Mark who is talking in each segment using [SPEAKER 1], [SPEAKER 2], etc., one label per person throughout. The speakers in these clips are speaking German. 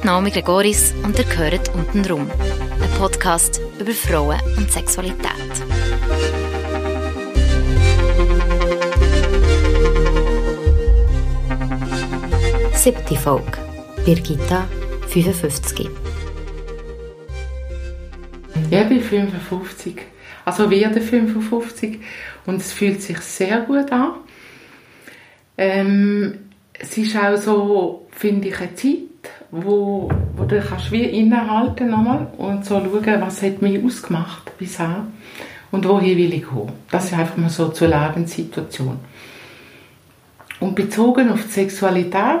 [SPEAKER 1] bin Naomi Gregoris und ihr gehört «Untenrum», ein Podcast über Frauen und Sexualität. Siebte Folge. Birgitta, 55.
[SPEAKER 2] Ja, ich bin 55. Also werde 55 und es fühlt sich sehr gut an. Ähm, es ist auch so, finde ich, eine Zeit, wo, wo du kannst wie innehalten nochmal und so schauen, was hat mich ausgemacht bisher und wohin will ich gehen. Das ist einfach mal so zur Lebenssituation. Und bezogen auf die Sexualität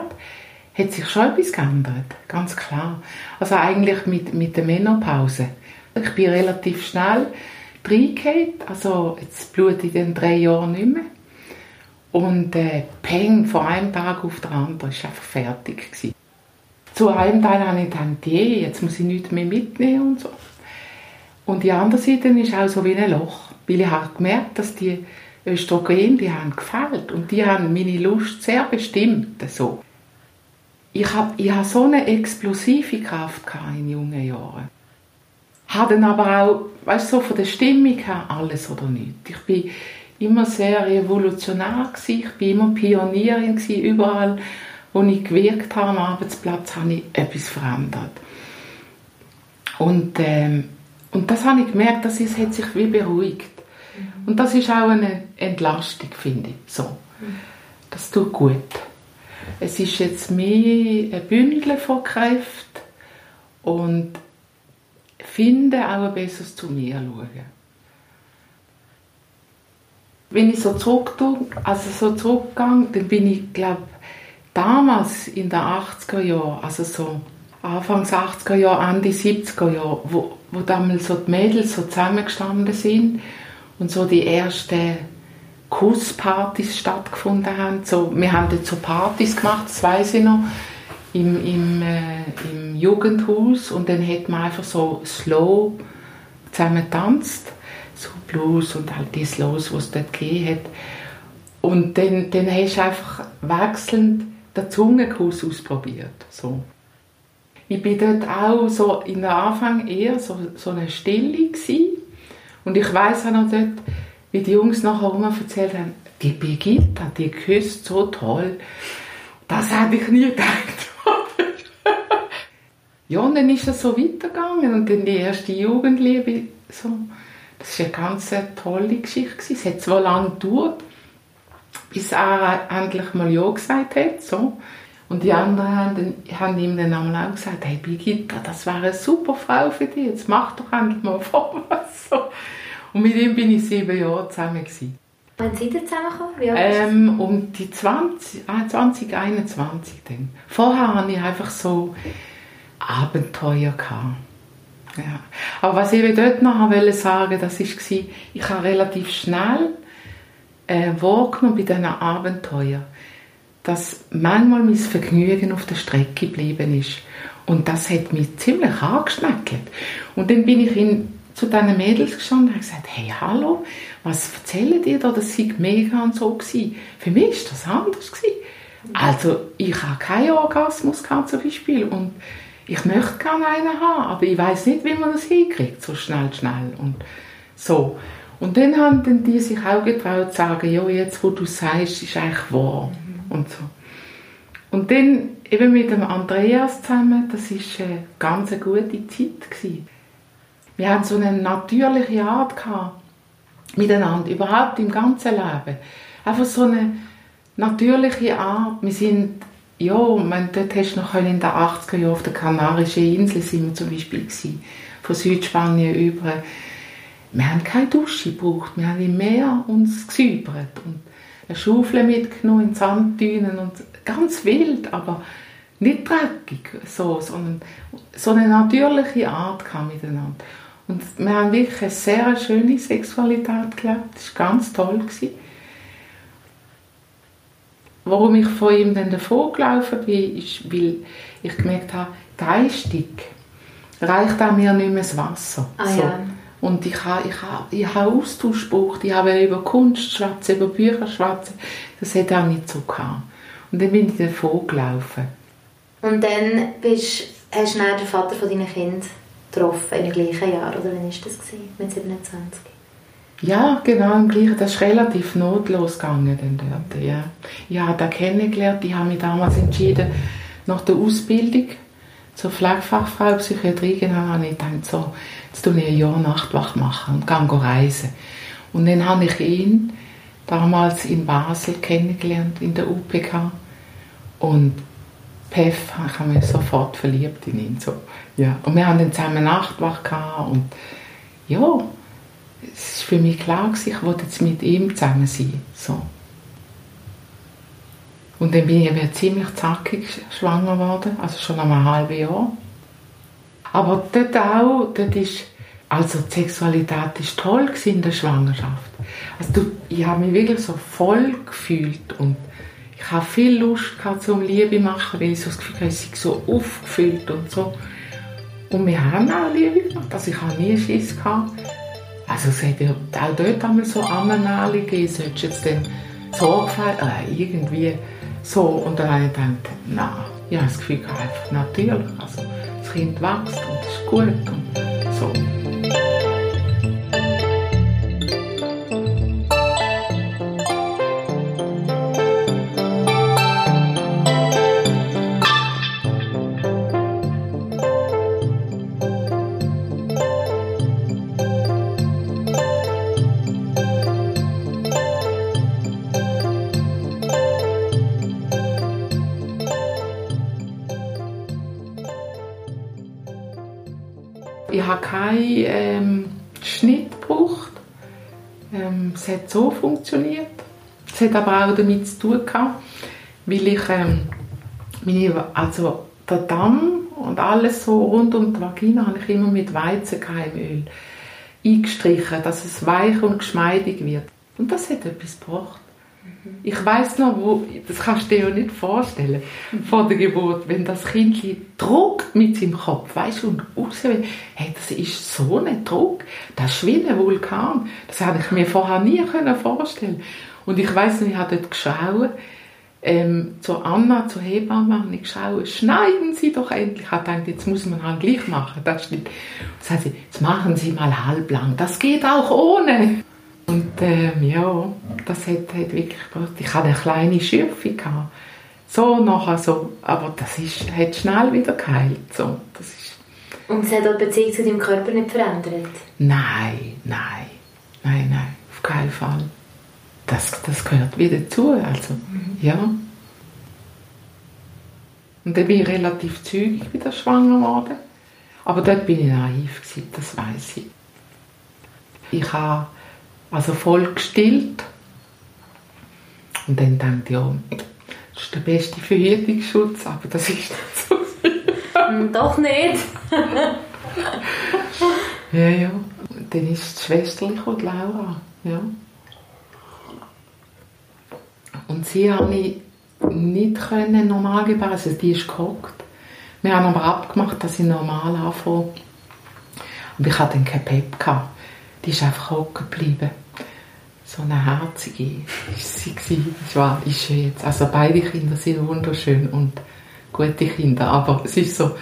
[SPEAKER 2] hat sich schon etwas geändert, ganz klar. Also eigentlich mit, mit der Menopause. Ich bin relativ schnell reingehauen, also jetzt blute in drei Jahren nicht mehr. Und äh, Peng, von einem Tag auf den anderen, war einfach fertig. Gewesen. Zu einem Teil habe ich gedacht, je, jetzt muss ich nichts mehr mitnehmen und so. Und die andere Seite ist auch so wie ein Loch, weil ich habe gemerkt, dass die Östrogen, die haben gefällt und die haben meine Lust sehr bestimmt. So. Ich habe ich hab so eine explosive Kraft in jungen Jahren. Habe dann aber auch, weißt so von der Stimmung her alles oder nichts. Ich bin immer sehr evolutionär gewesen. Ich bin immer Pionierin. Überall, wo ich gewirkt habe am Arbeitsplatz, habe ich etwas verändert. Und, ähm, und das habe ich gemerkt, dass es hat sich wie beruhigt. Mhm. Und das ist auch eine Entlastung, finde ich. So. Das tut gut. Es ist jetzt mehr ein Bündel von Kräften und finde auch ein besseres zu mir schauen. Wenn ich so zurückgehe, also so zurückgehe, dann bin ich, glaube damals in den 80er Jahren, also so Anfangs 80er Jahre, Ende 70er Jahre, wo, wo damals so die Mädels so zusammengestanden sind und so die ersten Kusspartys stattgefunden haben. So, wir haben dort so Partys gemacht, das weiß ich noch, im, im, äh, im Jugendhaus und dann hat man einfach so slow zusammen getanzt, so Blues und halt die Slows, die es dort gegeben hat. Und dann, dann hast du einfach wechselnd den Zungenkuss ausprobiert. So. Ich bin dort auch so in der Anfang eher so, so eine Stille gewesen. und ich weiß auch noch dort, wie die Jungs nachher immer erzählt haben, die Birgitta, die küsst so toll. Das hätte ich nie gedacht. ja, und dann ist es so weitergegangen und dann die erste Jugendliebe, so, das war eine ganz tolle Geschichte. Es hat zwar lange gedauert, bis er endlich mal Ja gesagt hat, so. Und die anderen haben, haben ihm dann auch gesagt, hey Birgitta, das wäre eine super Frau für dich, jetzt mach doch endlich mal was. So. Und mit ihm bin ich sieben Jahre zusammen. Gewesen.
[SPEAKER 1] Wann seid ihr zusammengekommen?
[SPEAKER 2] Ähm, um die 20, 2021 dann. Vorher hatte ich einfach so Abenteuer. Gehabt. Ja. Aber was ich dort noch wollte sagen, das war, ich habe relativ schnell äh, wahrgenommen bei diesen Abenteuern, dass manchmal mein Vergnügen auf der Strecke geblieben ist. Und das hat mich ziemlich angeschmeckelt. Und dann bin ich in zu diesen Mädels gestanden und gesagt, hey, hallo, was erzählen die da? Das sei mega und so gewesen. Für mich war das anders gewesen. Also, ich habe keinen Orgasmus gehabt, zum Beispiel. Und ich möchte gerne einen haben, aber ich weiß nicht, wie man das hinkriegt, so schnell, schnell. Und so. Und dann haben die sich auch getraut zu sagen, ja, jetzt, wo du sagst, ist eigentlich wahr. Und so. Und dann eben mit dem Andreas zusammen, das war eine ganz gute Zeit. Gewesen wir hatten so eine natürliche Art gehabt, miteinander, überhaupt im ganzen Leben. Einfach so eine natürliche Art. Wir sind, ja, man, dort hast du noch in den 80er Jahren auf der Kanarischen Insel sind wir zum Beispiel gewesen, von Südspanien über. Wir haben keine Dusche gebraucht, wir haben im Meer uns gesäubert und eine Schaufel mitgenommen in Sanddünen und ganz wild, aber nicht dreckig, so, sondern so eine natürliche Art kam miteinander. Und wir haben wirklich eine sehr schöne Sexualität gelebt. Das war ganz toll. Gewesen. Warum ich von ihm dann davon gelaufen bin, ist, weil ich gemerkt habe, geistig reicht auch mir nicht mehr das Wasser.
[SPEAKER 1] Ah, so. ja.
[SPEAKER 2] Und ich habe, ich habe, ich habe Austausch gebraucht, ich habe über Kunst schwätzen, über Bücher schwätzen. Das hat auch nicht so gehabt. Und dann bin ich davon gelaufen.
[SPEAKER 1] Und dann bist
[SPEAKER 3] hast du dann den Vater von deinen Kind getroffen, im gleichen Jahr, oder wann war das, gewesen, mit 27?
[SPEAKER 2] Ja, genau, im gleichen. Das ist relativ notlos gegangen. Dann dort, ja. Ich habe den kennengelernt. Ich habe mich damals entschieden, nach der Ausbildung zur Pflegefachfrau Psychiatrie genau, habe ich gedacht, so, jetzt tue ich ein Jahr Nachtwacht machen und gehe reisen. Und dann habe ich ihn damals in Basel kennengelernt, in der UPK. Und Pef, ich habe mich sofort verliebt in ihn. So. Ja. Und wir haben dann zusammen Nachtwacht gehabt und ja, es war für mich klar, ich wollte jetzt mit ihm zusammen sein. So. Und dann bin ich ziemlich zackig schwanger geworden, also schon nach einem halben Jahr. Aber dort auch, dort ist, also die Sexualität war toll in der Schwangerschaft. Also du, ich habe mich wirklich so voll gefühlt und ich habe viel Lust gehabt zum Liebe machen, weil ich so das Gefühl hatte, ich sei so aufgefüllt und so. Und wir haben auch Liebe gemacht, also ich habe nie Schiss gehabt. Also es hat auch dort einmal so Ammenale gegeben, solltest du jetzt dann Sorgfalt, äh, irgendwie so. Und dann habe ich gedacht, nein, ich habe das Gefühl, einfach natürlich, also Kind wächst und ist gut und so. Ähm, es hat so funktioniert. Es hat aber auch damit zu tun gehabt, weil ich ähm, meine, also der Damm und alles so rund um die Vagina habe ich immer mit Weizenkeimöl eingestrichen, dass es weich und geschmeidig wird. Und das hat etwas gebracht. Ich weiß noch, wo, das kannst du dir ja nicht vorstellen, vor der Geburt, wenn das Kind druckt mit seinem Kopf, weißt du, und raus will, hey, das ist so ein Druck, das ist wie ein Vulkan. Das habe ich mir vorher nie vorstellen Und ich weiß noch, ich habe dort geschaut, ähm, zu Anna, zur Hebamme, habe ich geschaut, schneiden Sie doch endlich. Ich habe gedacht, jetzt muss man halt gleich machen. Das stimmt. Das heißt, jetzt machen Sie mal halblang. Das geht auch ohne. Und ähm, ja, das hat, hat wirklich gebracht. Ich hatte eine kleine Schürfe. Gehabt. So nachher so, aber das ist, hat schnell wieder geheilt. So, das ist
[SPEAKER 3] Und es hat auch die Beziehung zu deinem Körper nicht verändert?
[SPEAKER 2] Nein, nein, nein, nein, auf keinen Fall. Das, das gehört wieder dazu, also, mhm. ja. Und dann bin ich relativ zügig wieder schwanger geworden. Aber dort bin ich naiv, gewesen, das weiß ich. Ich habe also voll gestillt. Und dann ich, ja, das ist der beste Verhütungsschutz, aber das ist nicht so.
[SPEAKER 3] Hm, doch nicht.
[SPEAKER 2] ja, ja. Und dann ist die Schwester und Laura. Ja. Und sie habe ich nicht können normal gebären, also die ist gehockt. Wir haben aber abgemacht, dass ich normal anfange. Aber ich hatte dann kein Pep. Gehabt. Die ist einfach hocken geblieben. So eine herzige ist sie. Das war, ist sie jetzt. Also beide Kinder sind wunderschön und gute Kinder, aber es ist so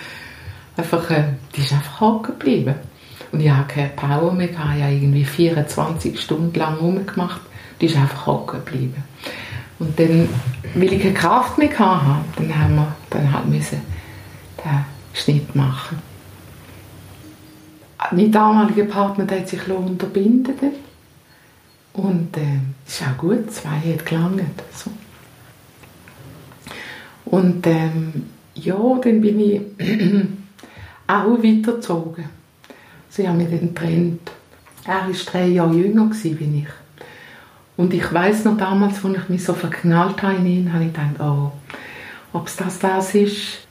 [SPEAKER 2] einfach, äh, die ist einfach hocken geblieben. Und ich habe keine Power mehr ich habe irgendwie 24 Stunden lang rumgemacht. Die ist einfach hocken geblieben. Und dann, weil ich keine Kraft mehr hatte, dann haben wir dann halt müssen den Schnitt machen. Mein damaliger Partner der hat sich unterbinden und äh, ist auch gut, zwei hat gelangt. So. Und ähm, ja, dann bin ich auch weitergezogen. Sie haben mich dann getrennt. Er war drei Jahre jünger wie ich. Und ich weiß noch damals, als ich mich so verknallt habe in ihn, habe ich gedacht, oh, ob es das das ist.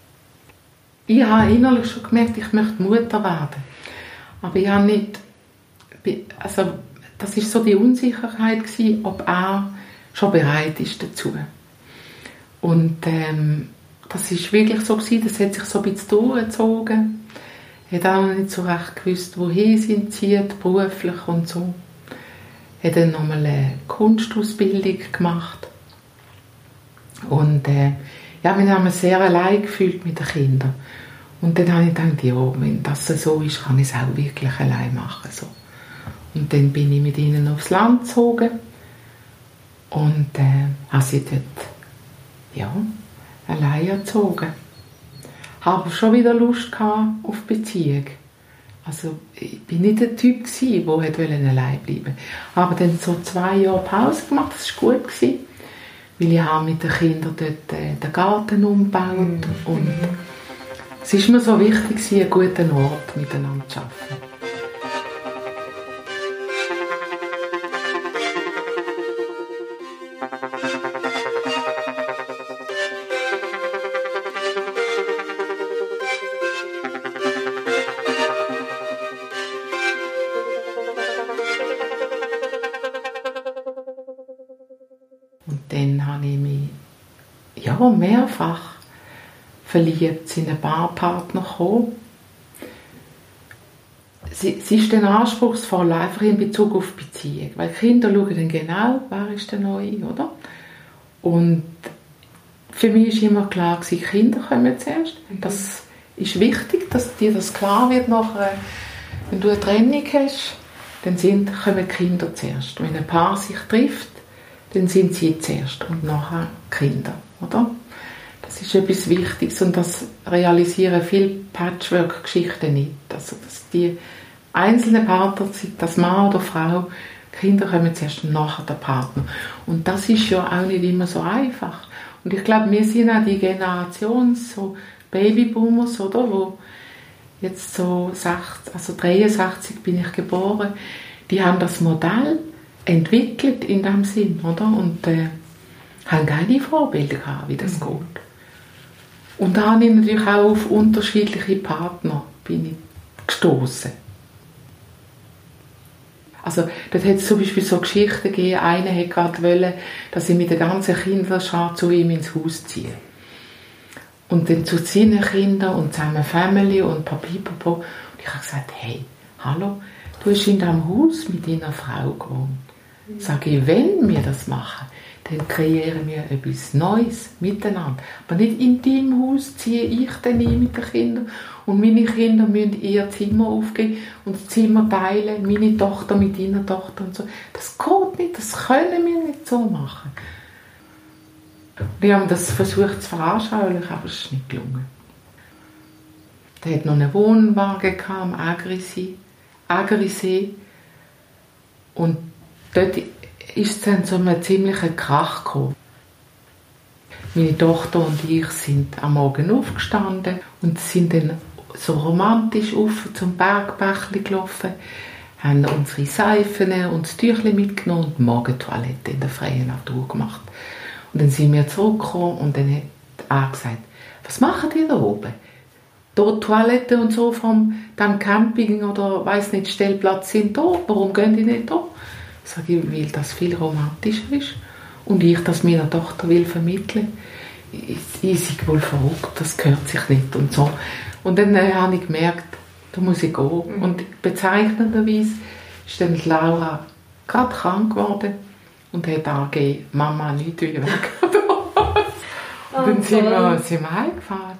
[SPEAKER 2] Ich habe innerlich schon gemerkt, ich möchte Mutter werden. Aber ich habe nicht, also das ist so die Unsicherheit gewesen, ob er schon bereit ist dazu. Und ähm, das ist wirklich so gewesen, das hat sich so ein bisschen durchgezogen. Er hat auch nicht so recht gewusst, wohin sie zieht, beruflich und so. Er hat dann nochmal eine Kunstausbildung gemacht. Und äh, ja, wir haben uns sehr allein gefühlt mit den Kindern. Und dann habe ich gedacht, ja, wenn das so ist, kann ich es auch wirklich allein machen. So. Und dann bin ich mit ihnen aufs Land gezogen und äh, habe sie dort ja, allein erzogen. Habe schon wieder Lust gehabt auf Beziehung. Also ich bin nicht der Typ gewesen, der allein bleiben. Aber dann so zwei Jahre Pause gemacht, das war gut. Gewesen, weil ich habe mit den Kindern dort äh, den Garten umgebaut mhm. und es ist mir so wichtig, einen guten Ort miteinander zu schaffen. Verliebt, sind ein paar Partner gekommen. Sie, sie ist dann anspruchsvoll, einfach in Bezug auf Beziehung, weil Kinder schauen dann genau, wer ist der Neue, oder? Und für mich war immer klar, gewesen, Kinder kommen zuerst. Das ist wichtig, dass dir das klar wird nachher, wenn du eine Trennung hast, dann sind, kommen Kinder zuerst. Wenn ein Paar sich trifft, dann sind sie zuerst und nachher Kinder oder? Das ist etwas Wichtiges und das realisieren viele Patchwork-Geschichten nicht. Also, dass die einzelnen Partner, sei das Mann oder Frau, Kinder kommen zuerst nachher der Partner. Und das ist ja auch nicht immer so einfach. Und ich glaube, wir sind auch die Generation, so Babyboomers, oder, wo jetzt so 60, also 63 bin ich geboren, die haben das Modell entwickelt in dem Sinn, oder? Und äh, haben keine Vorbilder gehabt, wie das mhm. geht. Und da habe ich natürlich auch auf unterschiedliche Partner bin ich gestoßen. Also, dort hat es zum Beispiel so Geschichten gegeben, einer hat gerade wollen, dass ich mit der ganzen Kinderschar zu ihm ins Haus ziehe. Und dann zu seinen Kindern und zusammen Family und Papipapo. Und ich habe gesagt, hey, hallo, du hast in diesem Haus mit deiner Frau gewohnt. Sage ich, wenn wir das machen, dann kreieren wir etwas Neues miteinander. Aber nicht in deinem Haus ziehe ich dann ein mit den Kindern und meine Kinder müssen ihr Zimmer aufgeben und das Zimmer teilen, meine Tochter mit ihrer Tochter und so. Das geht nicht, das können wir nicht so machen. Wir haben das versucht zu veranschaulichen, aber es ist nicht gelungen. Der hat noch einen Wohnwagen am Agrisee, Agrisee und dort ist es dann zu einem ziemlichen Krach gekommen. Meine Tochter und ich sind am Morgen aufgestanden und sind dann so romantisch auf zum Bergbächli gelaufen, haben unsere Seifen und das Tüchli mitgenommen und die Morgentoilette in der freien Natur gemacht. Und dann sind wir zurückgekommen und dann hat er gesagt, was machen die da oben? Dort Toilette und so vom dem Camping oder weiß nicht Stellplatz sind da, warum gehen die nicht da? Sage ich, weil das viel romantischer ist und ich das meiner Tochter will vermitteln. Ich sei wohl verrückt, das gehört sich nicht und so. Und dann äh, habe ich gemerkt, da muss ich gehen. Mhm. Und bezeichnenderweise ist dann Laura gerade krank geworden und hat angegeben, Mama nicht wieder weg. und dann sind wir, sind wir heimgefahren.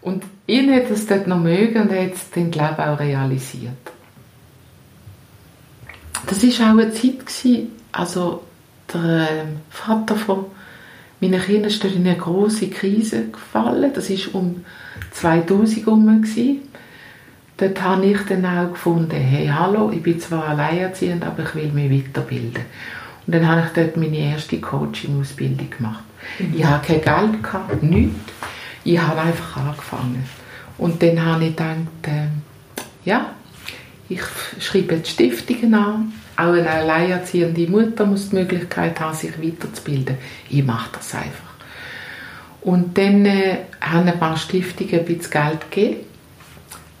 [SPEAKER 2] Und ihn hat es dort noch mögen und hat es dann, glaube ich, auch realisiert. Das war auch eine Zeit, gewesen, also der ähm, Vater von meinen Kindern ist in eine große Krise gefallen. Das war um 2000 herum. Dort habe ich dann auch gefunden, hey, hallo, ich bin zwar alleinerziehend, aber ich will mich weiterbilden. Und dann habe ich dort meine erste Coaching-Ausbildung gemacht. Ich hatte kein Geld, gehabt, nichts. Ich habe einfach angefangen. Und dann habe ich gedacht, äh, ja, ich schreibe jetzt Stiftungen an. Auch eine alleinerziehende Mutter muss die Möglichkeit haben, sich weiterzubilden. Ich mache das einfach. Und dann äh, haben ein paar Stiftungen ein bisschen Geld gegeben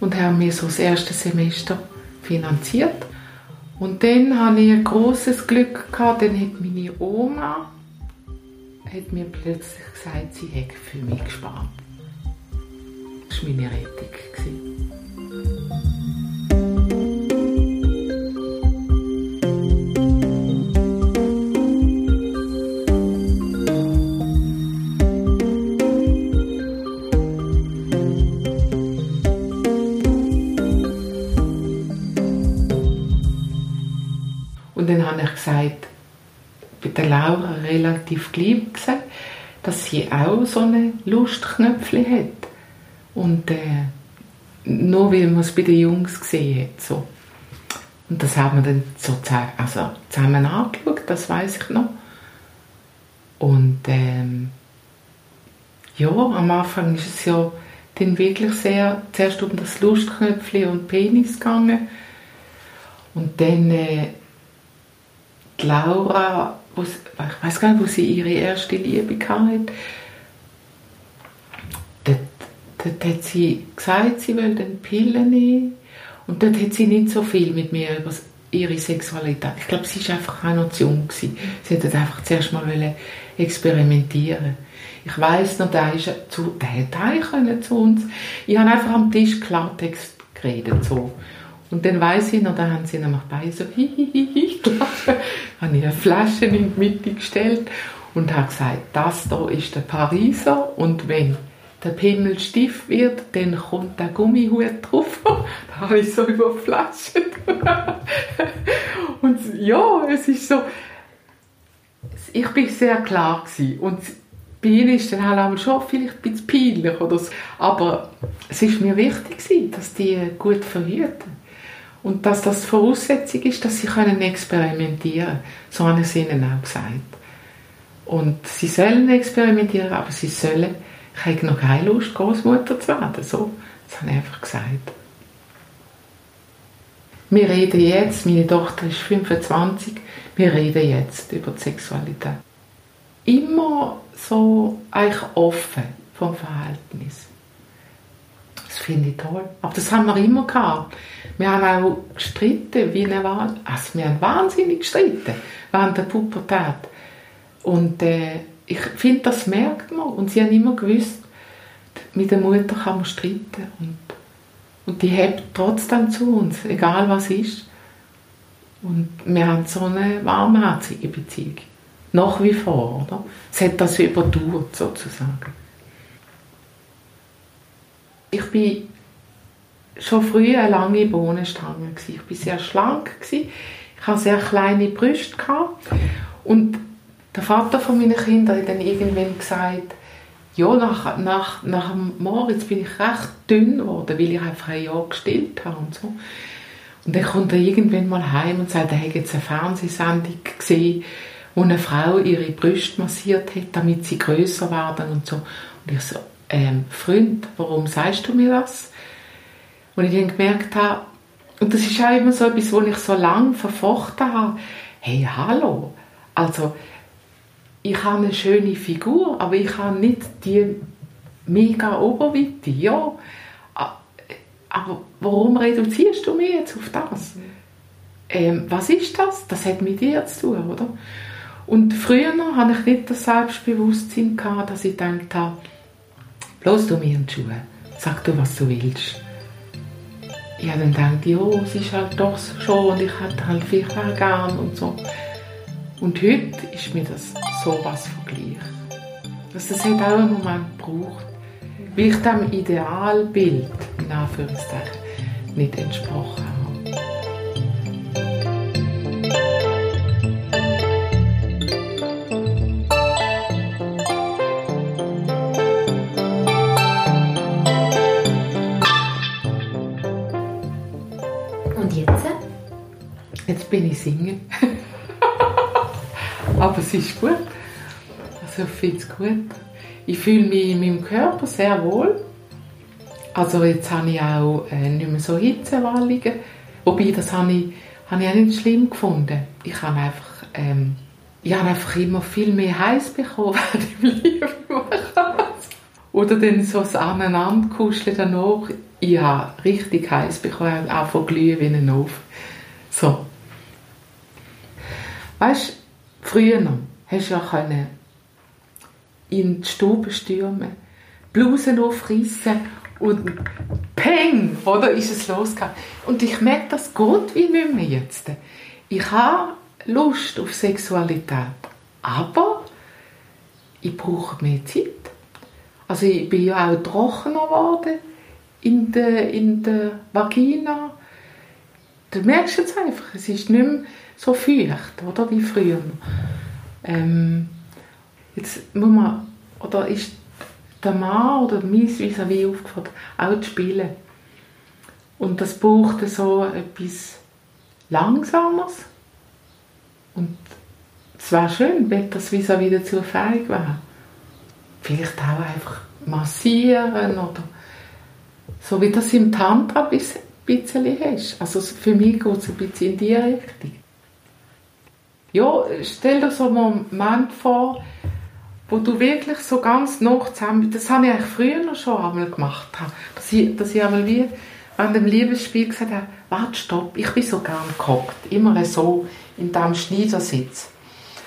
[SPEAKER 2] und haben mir so das erste Semester finanziert. Und dann hatte ich ein großes Glück gehabt, dann hat meine Oma hat mir plötzlich gesagt, sie hätte für mich gespart. Das war meine Rettung. Laura relativ gleich gesagt, dass sie auch so einen Lustknöpfchen hat. Und äh, nur weil man es bei den Jungs gesehen hat. So. Und das haben wir dann so also zusammen angeschaut, das weiß ich noch. Und ähm, ja, am Anfang ist es ja dann wirklich sehr, zuerst um das Lustknöpfchen und Penis gegangen. Und dann äh, die Laura, wo ich weiß gar nicht, wo sie ihre erste Liebe hatte, dort, dort hat sie gesagt, sie will den Pillen nehmen. Und dort hat sie nicht so viel mit mir über ihre Sexualität. Ich glaube, sie war einfach auch noch zu jung. Gewesen. Sie wollte einfach zuerst mal experimentieren. Ich weiss noch, der, ist zu, der hätte heim zu uns. Ich habe einfach am Tisch Klartext geredet. So. Und dann weiss ich noch, da haben sie nämlich bei so hihihihi gelacht. habe ich eine Flasche in die Mitte gestellt und habe gesagt, das hier ist der Pariser und wenn der Pimmel stief wird, dann kommt der Gummihut drauf. da habe ich so über Flaschen. und ja, es ist so, ich bin sehr klar gewesen. und bei ihnen ist dann halt schon vielleicht ein bisschen peinlich oder so. aber es ist mir wichtig gewesen, dass die gut verhüten und dass das Voraussetzung ist, dass sie können experimentieren können. So habe ich es ihnen auch gesagt. Und sie sollen experimentieren, aber sie sollen, ich habe noch keine Lust, Großmutter zu werden. So, das habe ich einfach gesagt. Wir reden jetzt, meine Tochter ist 25, wir reden jetzt über die Sexualität. Immer so eigentlich offen vom Verhältnis. Das finde ich toll. Aber das haben wir immer gehabt. Wir haben auch gestritten, wie eine Wahl. Also wir haben wahnsinnig gestritten während der Pubertät. Und äh, ich finde, das merkt man. Und sie haben immer gewusst, mit der Mutter kann man streiten. Und, und die hebt trotzdem zu uns, egal was ist. Und wir haben so eine warmherzige Beziehung. Nach wie vor, oder? Es hat das überdauert, sozusagen. Ich bin schon früh eine lange Bohnenstange. Ich war sehr schlank. Ich hatte sehr kleine Brüste. Und der Vater von meinen Kindern hat dann irgendwann gesagt, ja, nach, nach, nach dem Moritz bin ich recht dünn geworden, weil ich einfach ein Jahr gestillt habe und so. Und dann kommt er irgendwann mal heim und sagt, er hätte jetzt eine Fernsehsendung gesehen, wo eine Frau ihre Brüste massiert hat, damit sie größer werden und so. Und ich so, ähm, Freund, warum sagst du mir das? Und ich dann gemerkt habe, und das ist auch immer so etwas, wo ich so lange verfochten habe, hey, hallo, also ich habe eine schöne Figur, aber ich habe nicht die mega Oberweite, ja, aber warum reduzierst du mich jetzt auf das? Ähm, was ist das? Das hat mit dir zu tun, oder? Und früher hatte ich nicht das Selbstbewusstsein, gehabt, dass ich gedacht habe, bloß du mir in die Schuhe, sag du, was du willst ich habe dann gedacht, ja, es ist halt doch schon und ich hätte halt viel gern und so. Und heute ist mir das so was vergleich. Also das hat auch einen Moment gebraucht, weil ich dem Idealbild, in Anführungszeichen, nicht entsprochen singen. Aber es ist gut. Also ich finde es gut. Ich fühle mich in meinem Körper sehr wohl. Also jetzt habe ich auch äh, nicht mehr so Hitzewallungen. Wobei, das habe ich, habe ich auch nicht schlimm gefunden. Ich habe einfach, ähm, ich habe einfach immer viel mehr heiß bekommen, wenn ich Liebe. Oder dann so das Aneinanderkuscheln danach. Ich habe richtig heiß bekommen, auch von ein Ofen. So. Weißt du, früher noch, hast du ja können in die Stube stürmen, Blusen aufreißen und peng, oder ist es losgegangen. Und ich merke, das geht wie nicht mehr jetzt. Ich habe Lust auf Sexualität, aber ich brauche mehr Zeit. Also ich bin ja auch trockener geworden in der, in der Vagina du merkst jetzt einfach, es ist nicht mehr so feucht, oder, wie früher. Ähm, jetzt muss man, oder ist der Mann oder mein vis à aufgefordert, auch zu spielen. Und das braucht so etwas Langsames. Und es wäre schön, wenn das vis à dazu fähig wäre. Vielleicht auch einfach massieren oder so wie das im Tantra ein bisschen hast. Also für mich geht es ein bisschen in die Richtung. Ja, stell dir so einen Moment vor, wo du wirklich so ganz noch zusammen, das habe ich eigentlich früher schon einmal gemacht, dass ich, dass ich einmal wie an dem Liebesspiel gesagt habe, warte, stopp, ich bin so gern gehockt, immer so in diesem Schneidersitz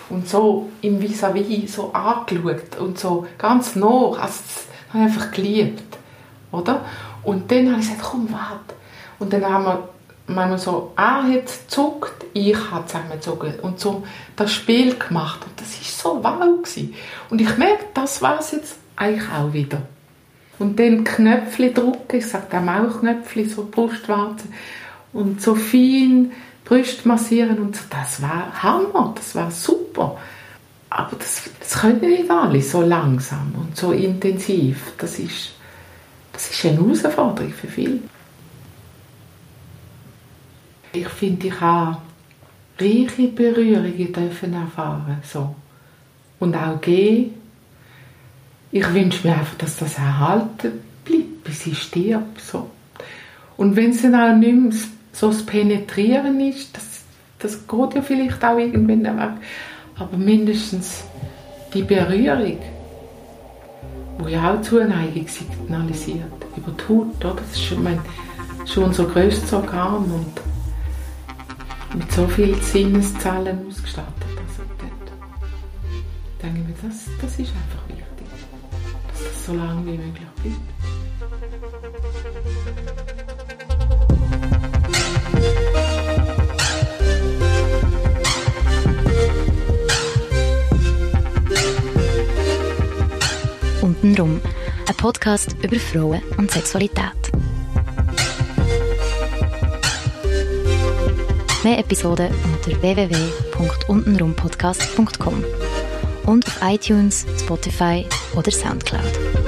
[SPEAKER 2] und so im Vis-à-vis -vis so angeschaut und so ganz nah, also das habe ich einfach geliebt, oder? Und dann habe ich gesagt, komm, warte. Und dann haben wir manchmal so, er hat gezuckt, ich habe zusammengezogen und so das Spiel gemacht und das ist so wow gewesen. Und ich merke, das war es jetzt eigentlich auch wieder. Und dann Knöpfchen drücken, ich sage auch Mauchknöpfchen, so Brustwarze und so fein Brust massieren und so, das war Hammer, das war super. Aber das, das können nicht alle so langsam und so intensiv. Das ist, das ist eine Herausforderung für viele. Ich finde, ich habe reiche Berührungen dürfen erfahren so. und auch gehen. Ich wünsche mir einfach, dass das erhalten bleibt, bis ich stirbt. So. Und wenn es dann auch nicht mehr so das Penetrieren ist, das, das geht ja vielleicht auch irgendwann weg, aber mindestens die Berührung, wo ja auch Zuneigung signalisiert, über die Haut, oder? das ist schon, mein, schon unser grösstes Organ und mit so vielen Sinneszellen ausgestattet. Also dort denke ich mir, das, das ist einfach wichtig, dass das so lange wie möglich bleibt.
[SPEAKER 1] Untenrum, ein Podcast über Frauen und Sexualität. Mehr Episoden unter www.untenrumpodcast.com und auf iTunes, Spotify oder Soundcloud.